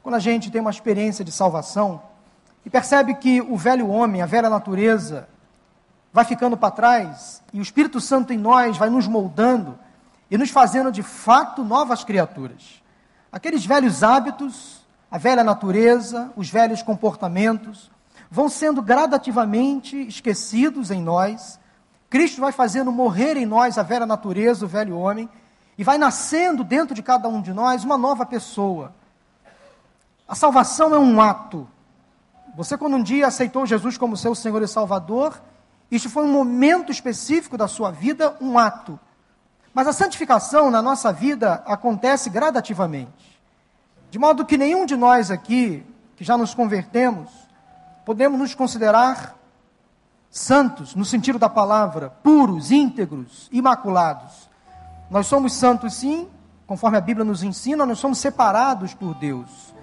quando a gente tem uma experiência de salvação e percebe que o velho homem, a velha natureza, vai ficando para trás e o Espírito Santo em nós vai nos moldando e nos fazendo de fato novas criaturas. Aqueles velhos hábitos, a velha natureza, os velhos comportamentos vão sendo gradativamente esquecidos em nós. Cristo vai fazendo morrer em nós a velha natureza, o velho homem, e vai nascendo dentro de cada um de nós uma nova pessoa. A salvação é um ato. Você, quando um dia aceitou Jesus como seu Senhor e Salvador, isso foi um momento específico da sua vida, um ato. Mas a santificação na nossa vida acontece gradativamente. De modo que nenhum de nós aqui, que já nos convertemos, podemos nos considerar santos, no sentido da palavra, puros, íntegros, imaculados. Nós somos santos, sim, conforme a Bíblia nos ensina, nós somos separados por Deus.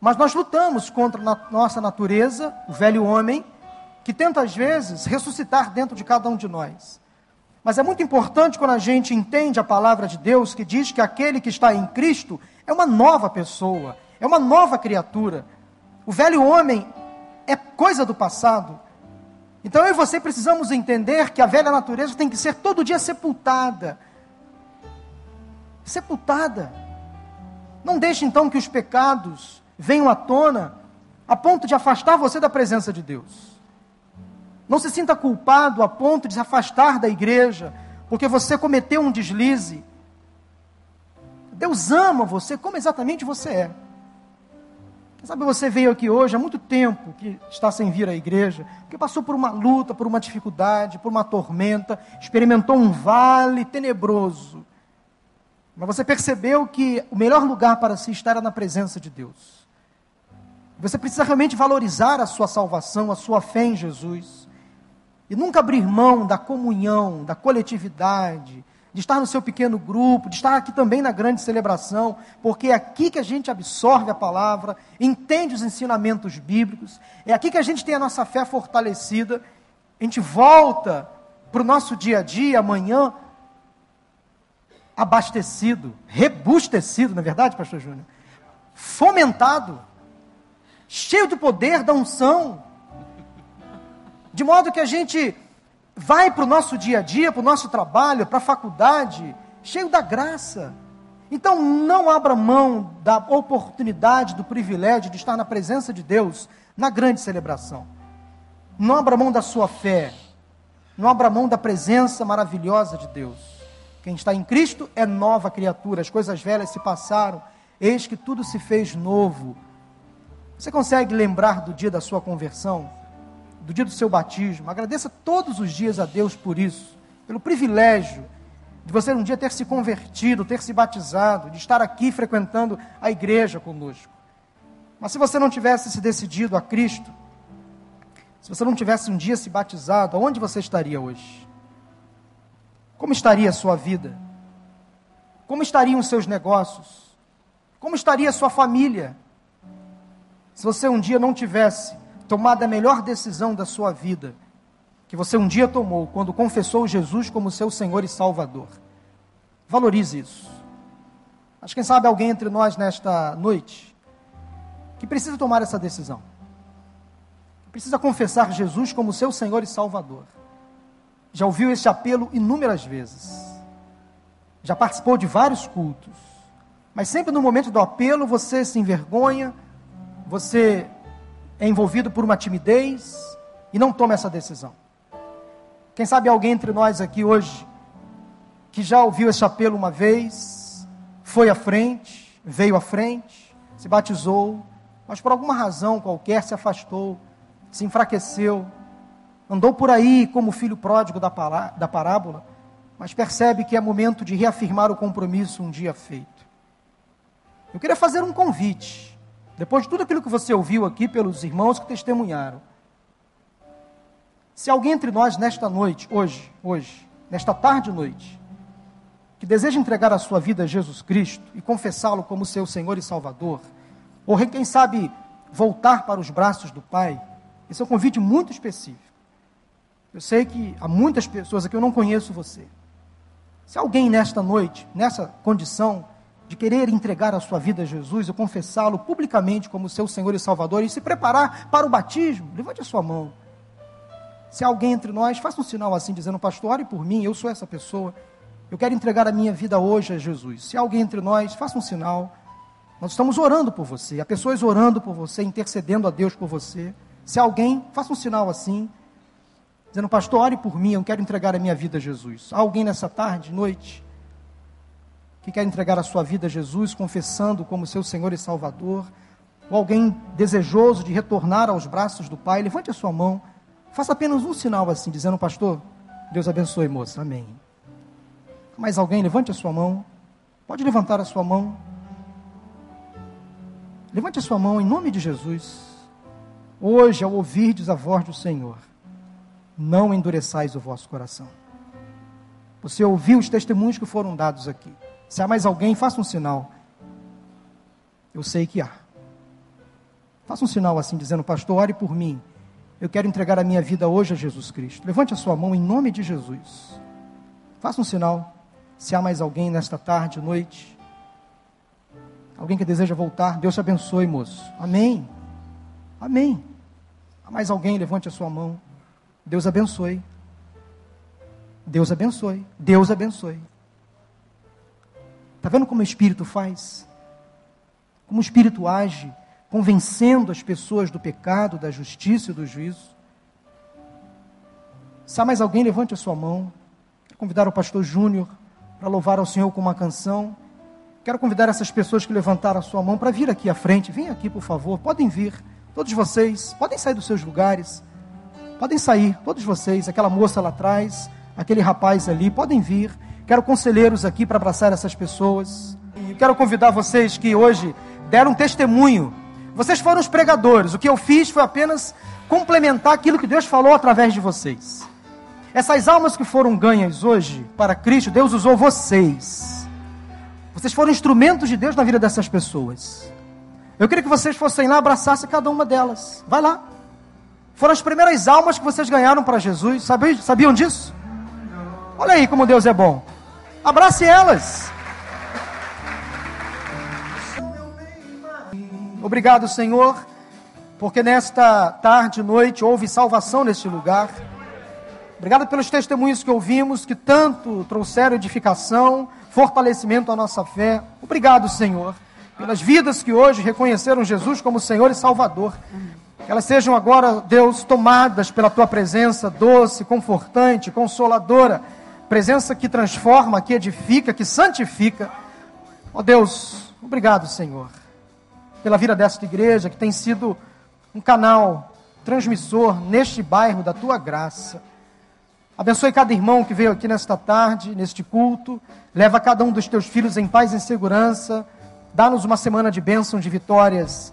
Mas nós lutamos contra a nossa natureza, o velho homem, que tenta às vezes ressuscitar dentro de cada um de nós. Mas é muito importante quando a gente entende a palavra de Deus que diz que aquele que está em Cristo é uma nova pessoa, é uma nova criatura. O velho homem é coisa do passado. Então eu e você precisamos entender que a velha natureza tem que ser todo dia sepultada. Sepultada. Não deixe então que os pecados venham à tona a ponto de afastar você da presença de Deus. Não se sinta culpado a ponto de se afastar da igreja, porque você cometeu um deslize. Deus ama você como exatamente você é. Sabe, você veio aqui hoje há muito tempo que está sem vir à igreja, porque passou por uma luta, por uma dificuldade, por uma tormenta, experimentou um vale tenebroso. Mas você percebeu que o melhor lugar para se estar era na presença de Deus. Você precisa realmente valorizar a sua salvação, a sua fé em Jesus. E nunca abrir mão da comunhão, da coletividade, de estar no seu pequeno grupo, de estar aqui também na grande celebração, porque é aqui que a gente absorve a palavra, entende os ensinamentos bíblicos, é aqui que a gente tem a nossa fé fortalecida, a gente volta para o nosso dia a dia, amanhã, abastecido, rebustecido, na é verdade, pastor Júnior? Fomentado, cheio do poder da unção, de modo que a gente vai para o nosso dia a dia, para o nosso trabalho, para a faculdade, cheio da graça. Então não abra mão da oportunidade, do privilégio de estar na presença de Deus na grande celebração. Não abra mão da sua fé. Não abra mão da presença maravilhosa de Deus. Quem está em Cristo é nova criatura, as coisas velhas se passaram, eis que tudo se fez novo. Você consegue lembrar do dia da sua conversão? do dia do seu batismo. Agradeça todos os dias a Deus por isso, pelo privilégio de você um dia ter se convertido, ter se batizado, de estar aqui frequentando a igreja conosco. Mas se você não tivesse se decidido a Cristo, se você não tivesse um dia se batizado, aonde você estaria hoje? Como estaria a sua vida? Como estariam os seus negócios? Como estaria a sua família? Se você um dia não tivesse tomado a melhor decisão da sua vida, que você um dia tomou quando confessou Jesus como seu Senhor e Salvador. Valorize isso. Mas quem sabe alguém entre nós nesta noite que precisa tomar essa decisão. Precisa confessar Jesus como seu Senhor e Salvador. Já ouviu esse apelo inúmeras vezes. Já participou de vários cultos. Mas sempre no momento do apelo você se envergonha, você é envolvido por uma timidez e não toma essa decisão. Quem sabe alguém entre nós aqui hoje que já ouviu esse apelo uma vez, foi à frente, veio à frente, se batizou, mas por alguma razão qualquer se afastou, se enfraqueceu, andou por aí como filho pródigo da, parábola, mas percebe que é momento de reafirmar o compromisso um dia feito. Eu queria fazer um convite depois de tudo aquilo que você ouviu aqui pelos irmãos que testemunharam, se alguém entre nós nesta noite, hoje, hoje, nesta tarde e noite, que deseja entregar a sua vida a Jesus Cristo e confessá-lo como seu Senhor e Salvador, ou quem sabe voltar para os braços do Pai, esse é um convite muito específico. Eu sei que há muitas pessoas aqui, eu não conheço você. Se alguém nesta noite, nessa condição de querer entregar a sua vida a Jesus, ou confessá-lo publicamente como seu Senhor e Salvador e se preparar para o batismo, levante a sua mão. Se alguém entre nós, faça um sinal assim, dizendo, pastor, ore por mim, eu sou essa pessoa. Eu quero entregar a minha vida hoje a Jesus. Se alguém entre nós, faça um sinal. Nós estamos orando por você. Há pessoas orando por você, intercedendo a Deus por você. Se alguém, faça um sinal assim, dizendo, pastor, ore por mim, eu quero entregar a minha vida a Jesus. Há alguém nessa tarde, noite, que quer entregar a sua vida a Jesus, confessando como seu Senhor e Salvador, ou alguém desejoso de retornar aos braços do Pai, levante a sua mão. Faça apenas um sinal assim, dizendo, pastor, Deus abençoe, moça. Amém. Mais alguém, levante a sua mão. Pode levantar a sua mão. Levante a sua mão em nome de Jesus. Hoje, ao ouvirdes a voz do Senhor, não endureçais o vosso coração. Você ouviu os testemunhos que foram dados aqui. Se há mais alguém, faça um sinal. Eu sei que há. Faça um sinal assim, dizendo, pastor, ore por mim. Eu quero entregar a minha vida hoje a Jesus Cristo. Levante a sua mão em nome de Jesus. Faça um sinal. Se há mais alguém nesta tarde, noite, alguém que deseja voltar, Deus te abençoe, moço. Amém. Amém. Há mais alguém, levante a sua mão. Deus abençoe. Deus abençoe. Deus abençoe. Está vendo como o Espírito faz? Como o Espírito age? convencendo as pessoas do pecado, da justiça e do juízo. Se há mais alguém, levante a sua mão. Quero convidar o pastor Júnior para louvar ao Senhor com uma canção. Quero convidar essas pessoas que levantaram a sua mão para vir aqui à frente. Vem aqui, por favor. Podem vir. Todos vocês. Podem sair dos seus lugares. Podem sair. Todos vocês. Aquela moça lá atrás. Aquele rapaz ali. Podem vir. Quero conselheiros aqui para abraçar essas pessoas. E quero convidar vocês que hoje deram testemunho vocês foram os pregadores. O que eu fiz foi apenas complementar aquilo que Deus falou através de vocês. Essas almas que foram ganhas hoje para Cristo, Deus usou vocês. Vocês foram instrumentos de Deus na vida dessas pessoas. Eu queria que vocês fossem lá abraçassem cada uma delas. Vai lá. Foram as primeiras almas que vocês ganharam para Jesus. Sabiam, sabiam disso? Olha aí como Deus é bom. Abrace elas. Obrigado, Senhor, porque nesta tarde e noite houve salvação neste lugar. Obrigado pelos testemunhos que ouvimos, que tanto trouxeram edificação, fortalecimento à nossa fé. Obrigado, Senhor, pelas vidas que hoje reconheceram Jesus como Senhor e Salvador. Que elas sejam agora, Deus, tomadas pela tua presença doce, confortante, consoladora, presença que transforma, que edifica, que santifica. Ó oh, Deus, obrigado, Senhor pela vida desta igreja, que tem sido um canal transmissor neste bairro da tua graça. Abençoe cada irmão que veio aqui nesta tarde, neste culto. Leva cada um dos teus filhos em paz e em segurança. Dá-nos uma semana de bênção, de vitórias.